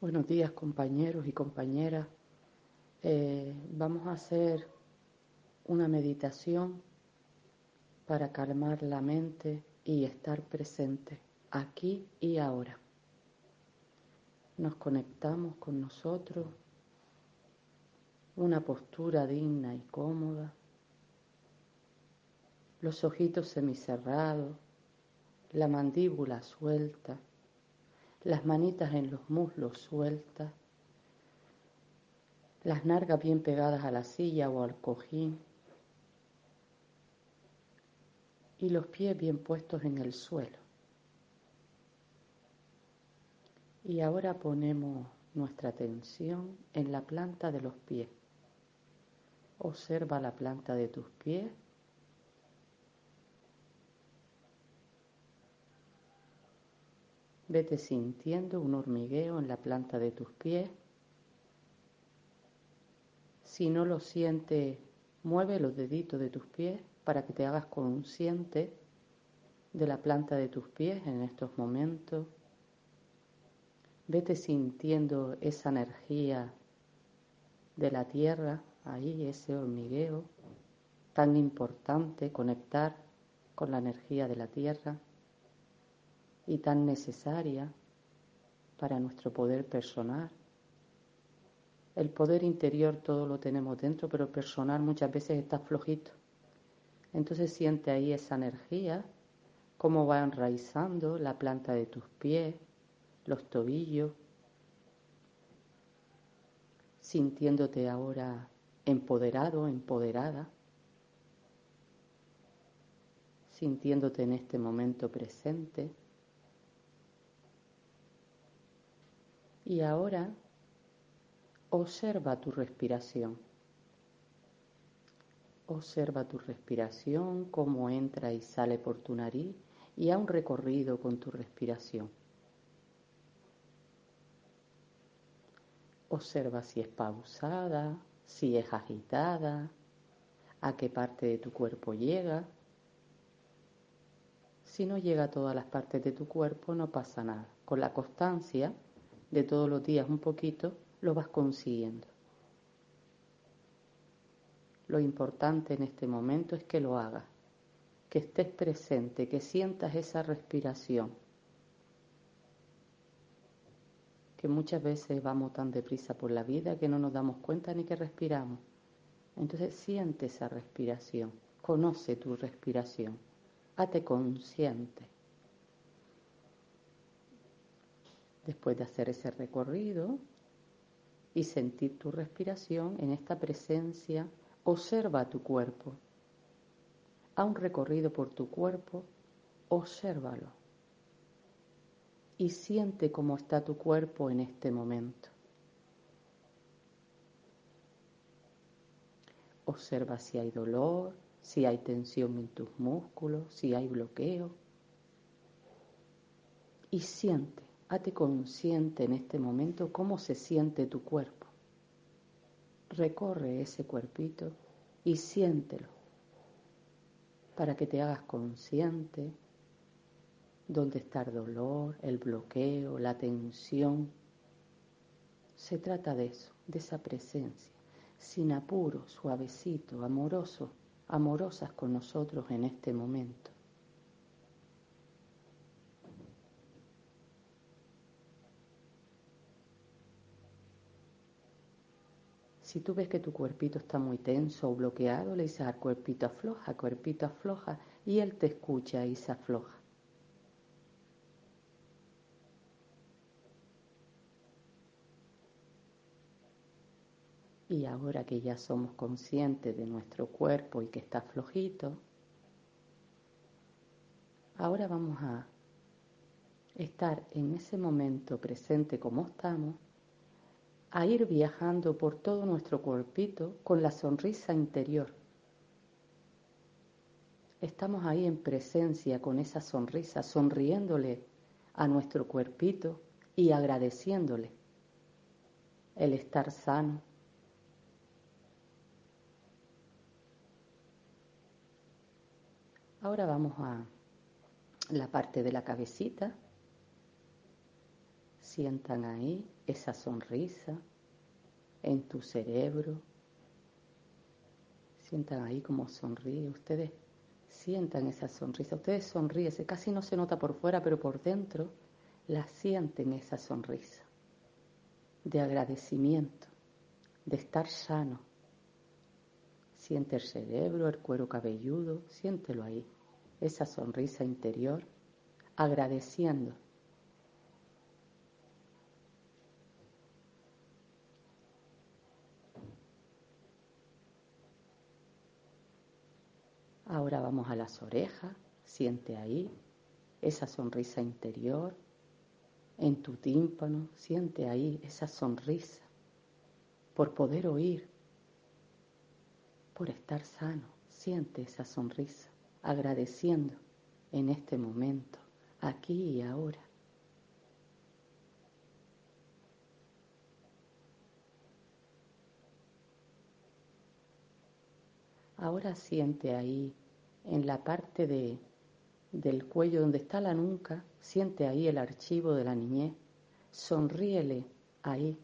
Buenos días compañeros y compañeras. Eh, vamos a hacer una meditación para calmar la mente y estar presente aquí y ahora. Nos conectamos con nosotros, una postura digna y cómoda, los ojitos semicerrados, la mandíbula suelta las manitas en los muslos sueltas, las nargas bien pegadas a la silla o al cojín y los pies bien puestos en el suelo. Y ahora ponemos nuestra atención en la planta de los pies. Observa la planta de tus pies Vete sintiendo un hormigueo en la planta de tus pies. Si no lo sientes, mueve los deditos de tus pies para que te hagas consciente de la planta de tus pies en estos momentos. Vete sintiendo esa energía de la tierra, ahí ese hormigueo tan importante, conectar con la energía de la tierra y tan necesaria para nuestro poder personal. El poder interior todo lo tenemos dentro, pero el personal muchas veces está flojito. Entonces siente ahí esa energía, cómo va enraizando la planta de tus pies, los tobillos, sintiéndote ahora empoderado, empoderada, sintiéndote en este momento presente. Y ahora observa tu respiración. Observa tu respiración, cómo entra y sale por tu nariz y a un recorrido con tu respiración. Observa si es pausada, si es agitada, a qué parte de tu cuerpo llega. Si no llega a todas las partes de tu cuerpo, no pasa nada. Con la constancia de todos los días un poquito, lo vas consiguiendo. Lo importante en este momento es que lo hagas, que estés presente, que sientas esa respiración, que muchas veces vamos tan deprisa por la vida que no nos damos cuenta ni que respiramos. Entonces siente esa respiración, conoce tu respiración, hazte consciente. Después de hacer ese recorrido y sentir tu respiración en esta presencia, observa tu cuerpo. A un recorrido por tu cuerpo, obsérvalo. Y siente cómo está tu cuerpo en este momento. Observa si hay dolor, si hay tensión en tus músculos, si hay bloqueo. Y siente Hate consciente en este momento cómo se siente tu cuerpo. Recorre ese cuerpito y siéntelo para que te hagas consciente dónde está el dolor, el bloqueo, la tensión. Se trata de eso, de esa presencia, sin apuro, suavecito, amoroso, amorosas con nosotros en este momento. Si tú ves que tu cuerpito está muy tenso o bloqueado, le dices al cuerpito afloja, cuerpito afloja, y él te escucha y se afloja. Y ahora que ya somos conscientes de nuestro cuerpo y que está flojito, ahora vamos a estar en ese momento presente como estamos, a ir viajando por todo nuestro cuerpito con la sonrisa interior. Estamos ahí en presencia con esa sonrisa, sonriéndole a nuestro cuerpito y agradeciéndole el estar sano. Ahora vamos a la parte de la cabecita. Sientan ahí esa sonrisa en tu cerebro. Sientan ahí como sonríe. Ustedes sientan esa sonrisa. Ustedes sonríen. Casi no se nota por fuera, pero por dentro la sienten esa sonrisa de agradecimiento, de estar sano. Siente el cerebro, el cuero cabelludo, siéntelo ahí, esa sonrisa interior, agradeciendo Ahora vamos a las orejas, siente ahí esa sonrisa interior, en tu tímpano, siente ahí esa sonrisa por poder oír, por estar sano, siente esa sonrisa, agradeciendo en este momento, aquí y ahora. Ahora siente ahí en la parte de, del cuello donde está la nuca, siente ahí el archivo de la niñez, sonríele ahí.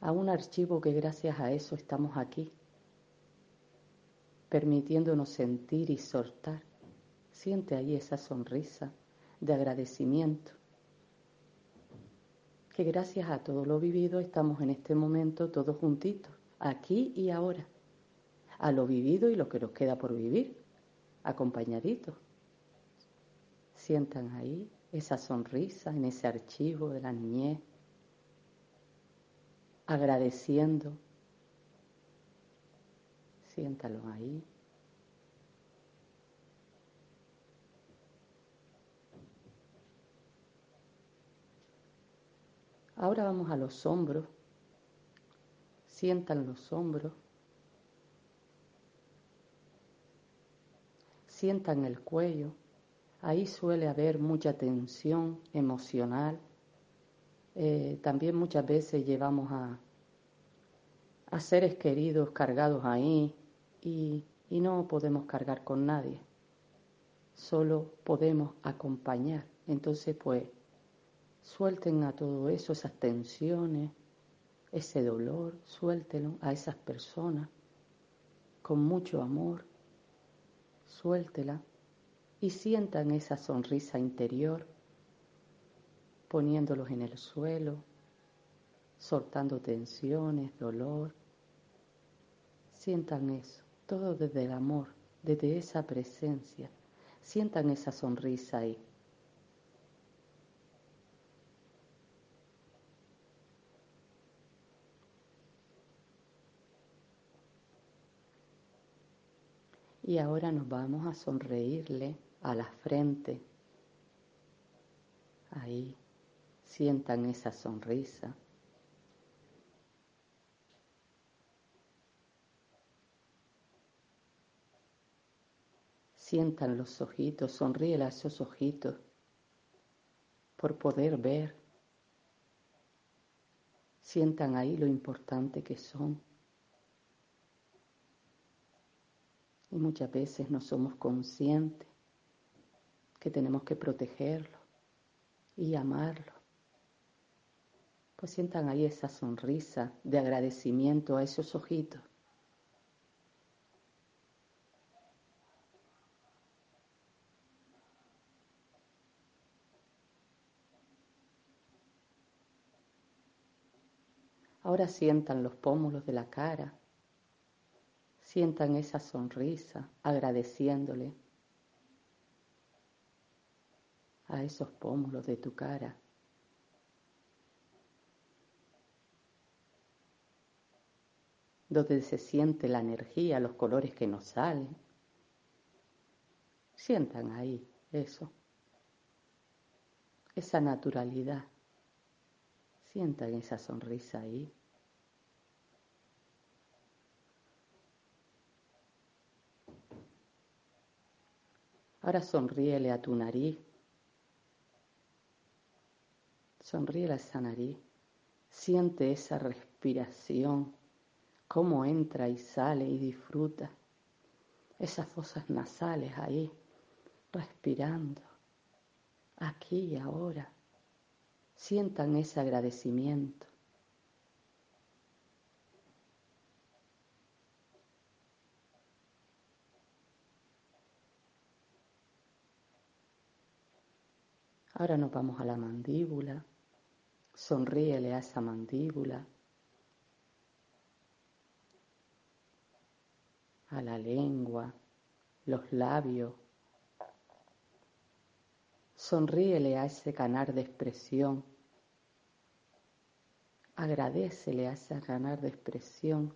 A un archivo que gracias a eso estamos aquí, permitiéndonos sentir y soltar. Siente ahí esa sonrisa de agradecimiento, que gracias a todo lo vivido estamos en este momento todos juntitos aquí y ahora, a lo vivido y lo que nos queda por vivir, acompañaditos. Sientan ahí esa sonrisa en ese archivo de la niñez, agradeciendo. Siéntalo ahí. Ahora vamos a los hombros sientan los hombros, sientan el cuello, ahí suele haber mucha tensión emocional, eh, también muchas veces llevamos a, a seres queridos cargados ahí y, y no podemos cargar con nadie, solo podemos acompañar. Entonces, pues, suelten a todo eso, esas tensiones, ese dolor, suéltelo a esas personas con mucho amor, suéltela y sientan esa sonrisa interior, poniéndolos en el suelo, soltando tensiones, dolor. Sientan eso, todo desde el amor, desde esa presencia. Sientan esa sonrisa ahí. Y ahora nos vamos a sonreírle a la frente. Ahí, sientan esa sonrisa. Sientan los ojitos, sonríe a esos ojitos por poder ver. Sientan ahí lo importante que son. Y muchas veces no somos conscientes que tenemos que protegerlo y amarlo. Pues sientan ahí esa sonrisa de agradecimiento a esos ojitos. Ahora sientan los pómulos de la cara Sientan esa sonrisa agradeciéndole a esos pómulos de tu cara. Donde se siente la energía, los colores que nos salen. Sientan ahí eso. esa naturalidad. Sientan esa sonrisa ahí. Ahora sonríele a tu nariz. Sonríele a esa nariz. Siente esa respiración, cómo entra y sale y disfruta. Esas fosas nasales ahí, respirando, aquí y ahora. Sientan ese agradecimiento. Ahora nos vamos a la mandíbula. Sonríele a esa mandíbula. A la lengua, los labios. Sonríele a ese canal de expresión. Agradecele a ese canal de expresión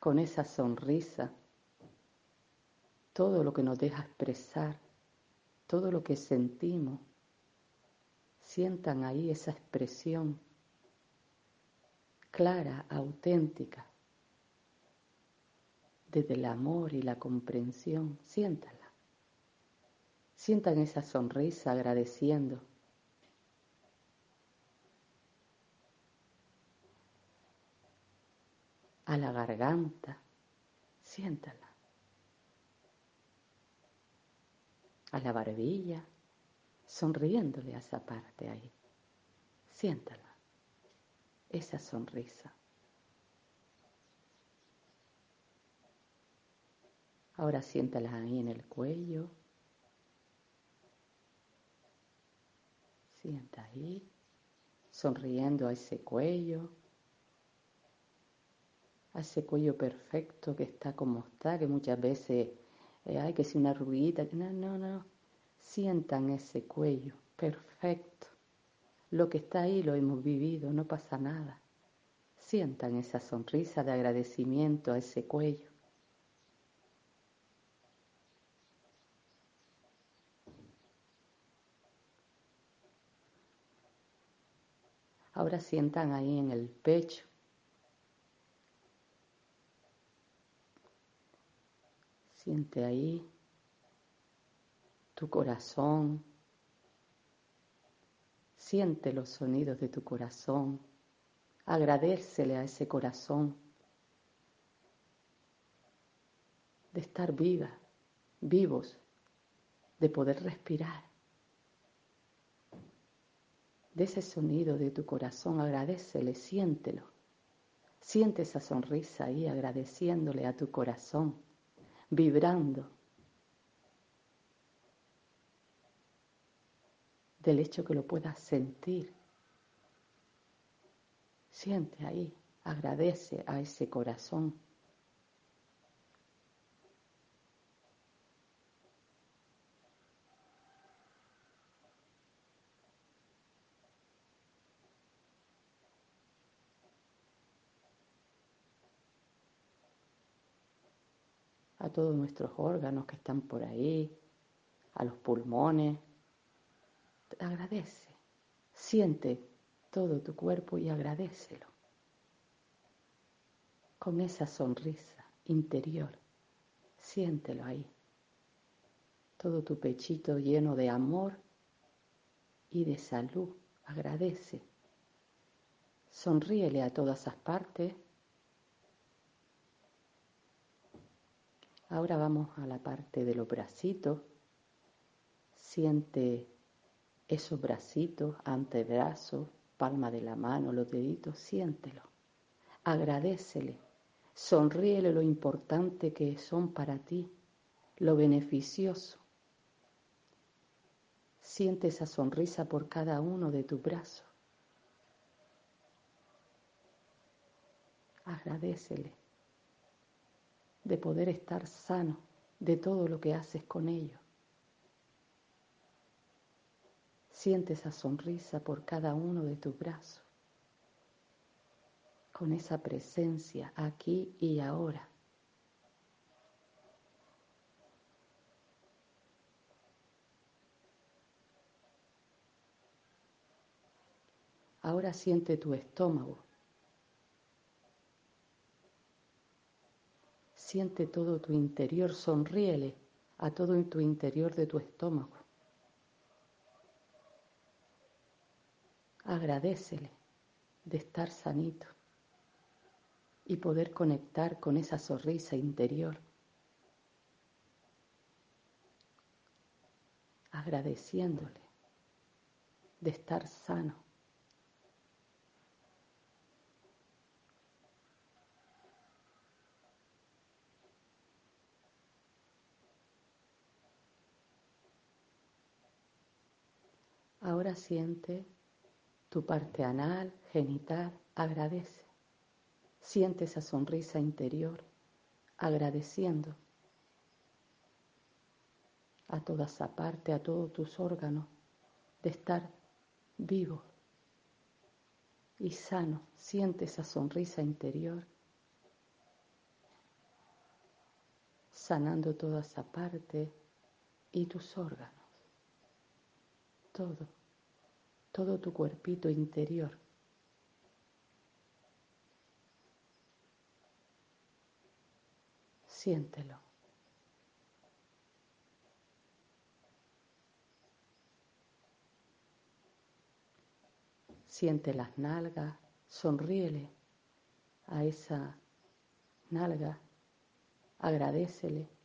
con esa sonrisa. Todo lo que nos deja expresar, todo lo que sentimos Sientan ahí esa expresión clara, auténtica, desde el amor y la comprensión. Siéntala. Sientan esa sonrisa agradeciendo. A la garganta, siéntala. A la barbilla, sonriéndole a esa parte ahí. Siéntala, esa sonrisa. Ahora siéntala ahí en el cuello. Sienta ahí, sonriendo a ese cuello, a ese cuello perfecto que está como está, que muchas veces eh, hay que ser una ruguita. No, no, no. Sientan ese cuello, perfecto. Lo que está ahí lo hemos vivido, no pasa nada. Sientan esa sonrisa de agradecimiento a ese cuello. Ahora sientan ahí en el pecho. Siente ahí tu corazón. Siente los sonidos de tu corazón. Agradecele a ese corazón de estar viva, vivos, de poder respirar. De ese sonido de tu corazón, agradecele, siéntelo. Siente esa sonrisa ahí agradeciéndole a tu corazón, vibrando del hecho que lo puedas sentir. Siente ahí, agradece a ese corazón. a todos nuestros órganos que están por ahí, a los pulmones, agradece, siente todo tu cuerpo y agradecelo con esa sonrisa interior. Siéntelo ahí. Todo tu pechito lleno de amor y de salud. Agradece. Sonríele a todas esas partes. Ahora vamos a la parte de los bracitos. Siente esos bracitos, antebrazo, palma de la mano, los deditos, siéntelo. Agradecele, sonríele lo importante que son para ti, lo beneficioso. Siente esa sonrisa por cada uno de tus brazos. Agradecele de poder estar sano de todo lo que haces con ellos. Siente esa sonrisa por cada uno de tus brazos, con esa presencia aquí y ahora. Ahora siente tu estómago. Siente todo tu interior, sonríele a todo tu interior de tu estómago. Agradecele de estar sanito y poder conectar con esa sonrisa interior. Agradeciéndole de estar sano. Ahora siente tu parte anal, genital, agradece. Siente esa sonrisa interior, agradeciendo a toda esa parte, a todos tus órganos, de estar vivo y sano. Siente esa sonrisa interior, sanando toda esa parte y tus órganos. Todo todo tu cuerpito interior. Siéntelo. Siente las nalgas, sonríele a esa nalga, agradecele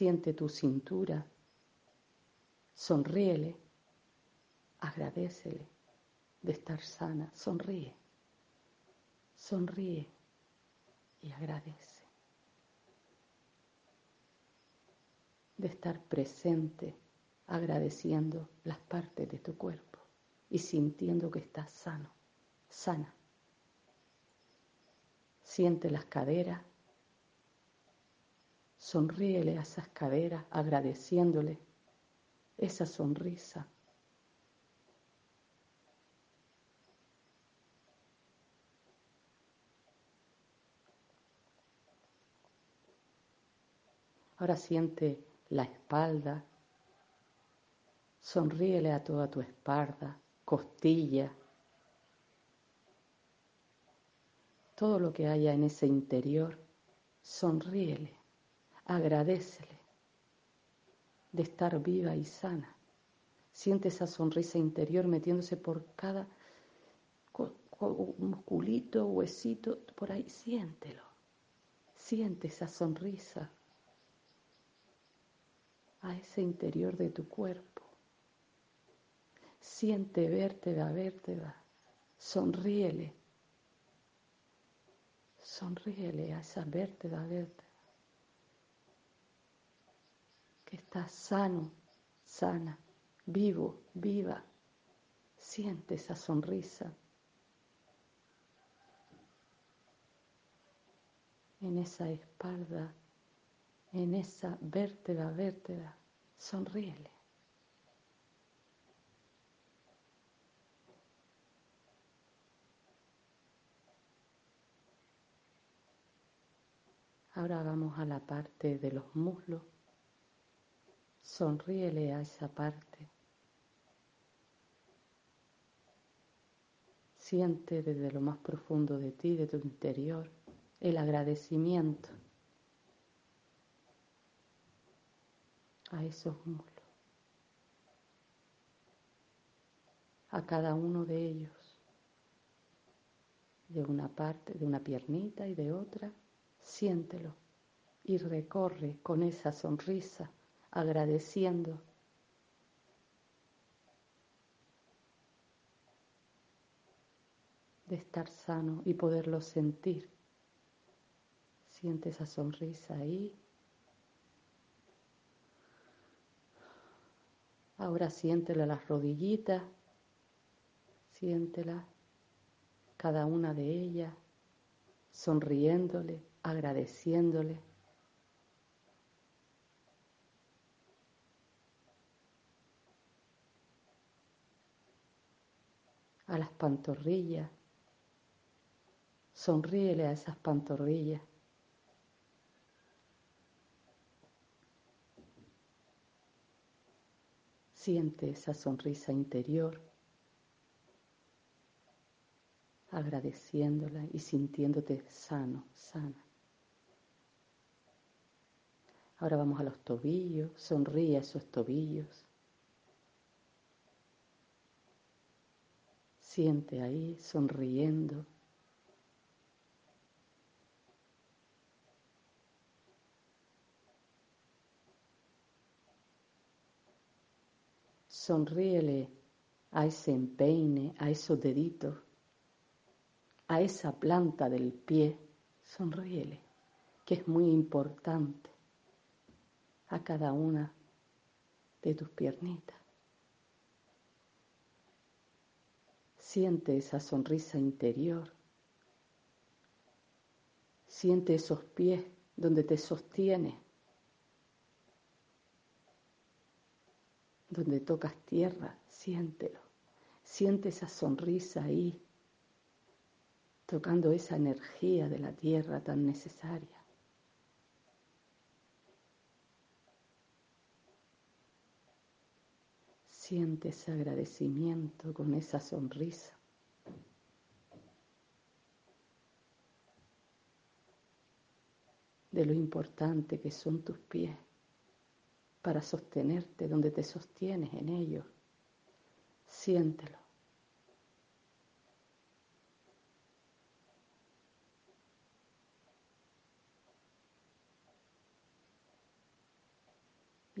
Siente tu cintura, sonríele, agradecele de estar sana, sonríe, sonríe y agradece de estar presente, agradeciendo las partes de tu cuerpo y sintiendo que estás sano, sana. Siente las caderas, Sonríele a esas caderas agradeciéndole esa sonrisa. Ahora siente la espalda. Sonríele a toda tu espalda, costilla, todo lo que haya en ese interior, sonríele agradecele de estar viva y sana. Siente esa sonrisa interior metiéndose por cada musculito, huesito, por ahí, siéntelo. Siente esa sonrisa a ese interior de tu cuerpo. Siente vértebra vértebra. Sonríele. Sonríele a esa vértebra vértebra estás sano, sana, vivo, viva. Siente esa sonrisa en esa espalda, en esa vértebra, vértebra. Sonríele. Ahora vamos a la parte de los muslos. Sonríele a esa parte. Siente desde lo más profundo de ti, de tu interior, el agradecimiento a esos muslos, a cada uno de ellos, de una parte, de una piernita y de otra, siéntelo y recorre con esa sonrisa agradeciendo. de estar sano y poderlo sentir. Siente esa sonrisa ahí. Ahora siéntela las rodillitas, siéntela cada una de ellas, sonriéndole, agradeciéndole. a las pantorrillas. Sonríele a esas pantorrillas. Siente esa sonrisa interior, agradeciéndola y sintiéndote sano, sana. Ahora vamos a los tobillos, sonríe a esos tobillos. Siente ahí sonriendo. Sonríele a ese empeine, a esos deditos, a esa planta del pie. Sonríele, que es muy importante a cada una de tus piernitas. Siente esa sonrisa interior. Siente esos pies donde te sostiene, donde tocas tierra, siéntelo. Siente esa sonrisa ahí, tocando esa energía de la tierra tan necesaria. Siente ese agradecimiento con esa sonrisa. de lo importante que son tus pies para sostenerte donde te sostienes en ellos. Siéntelo.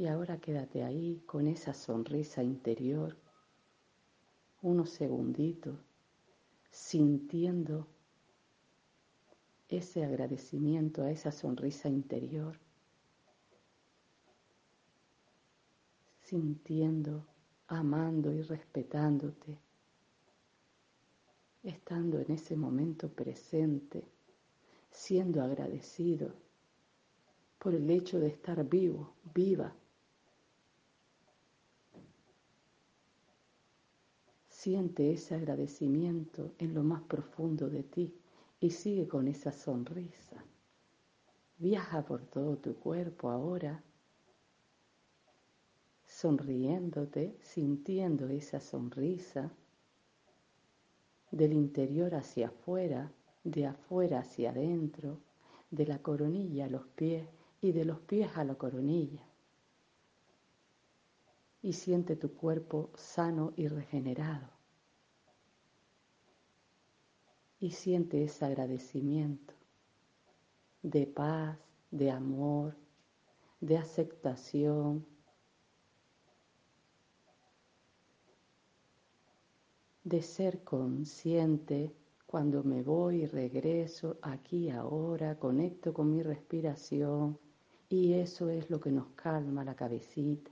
Y ahora quédate ahí con esa sonrisa interior, unos segunditos, sintiendo ese agradecimiento a esa sonrisa interior, sintiendo, amando y respetándote, estando en ese momento presente, siendo agradecido por el hecho de estar vivo, viva Siente ese agradecimiento en lo más profundo de ti y sigue con esa sonrisa. Viaja por todo tu cuerpo ahora, sonriéndote, sintiendo esa sonrisa del interior hacia afuera, de afuera hacia adentro, de la coronilla a los pies y de los pies a la coronilla y siente tu cuerpo sano y regenerado. Y siente ese agradecimiento de paz, de amor, de aceptación, de ser consciente cuando me voy y regreso aquí ahora, conecto con mi respiración y eso es lo que nos calma la cabecita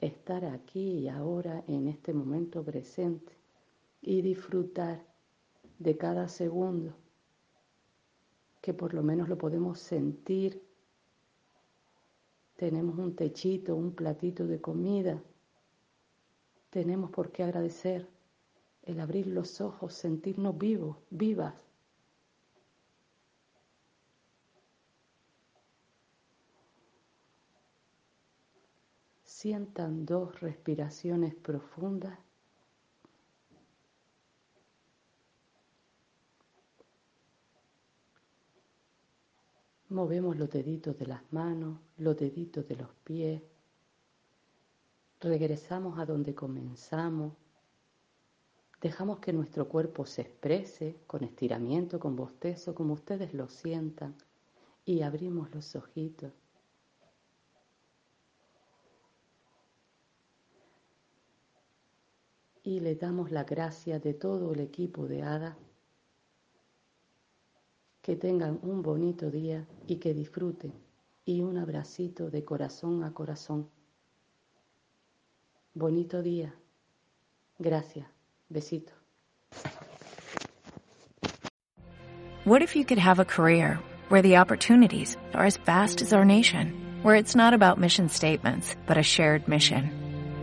estar aquí y ahora en este momento presente y disfrutar de cada segundo, que por lo menos lo podemos sentir. Tenemos un techito, un platito de comida. Tenemos por qué agradecer el abrir los ojos, sentirnos vivos, vivas. Sientan dos respiraciones profundas. Movemos los deditos de las manos, los deditos de los pies. Regresamos a donde comenzamos. Dejamos que nuestro cuerpo se exprese con estiramiento, con bostezo, como ustedes lo sientan. Y abrimos los ojitos. Y le damos la gracia de todo el equipo de Hada. Que tengan un bonito día y que disfruten y un abracito de corazón a corazón. Bonito día. Gracias. Besito. What if you could have a career where the opportunities are as vast as our nation, where it's not about mission statements, but a shared mission?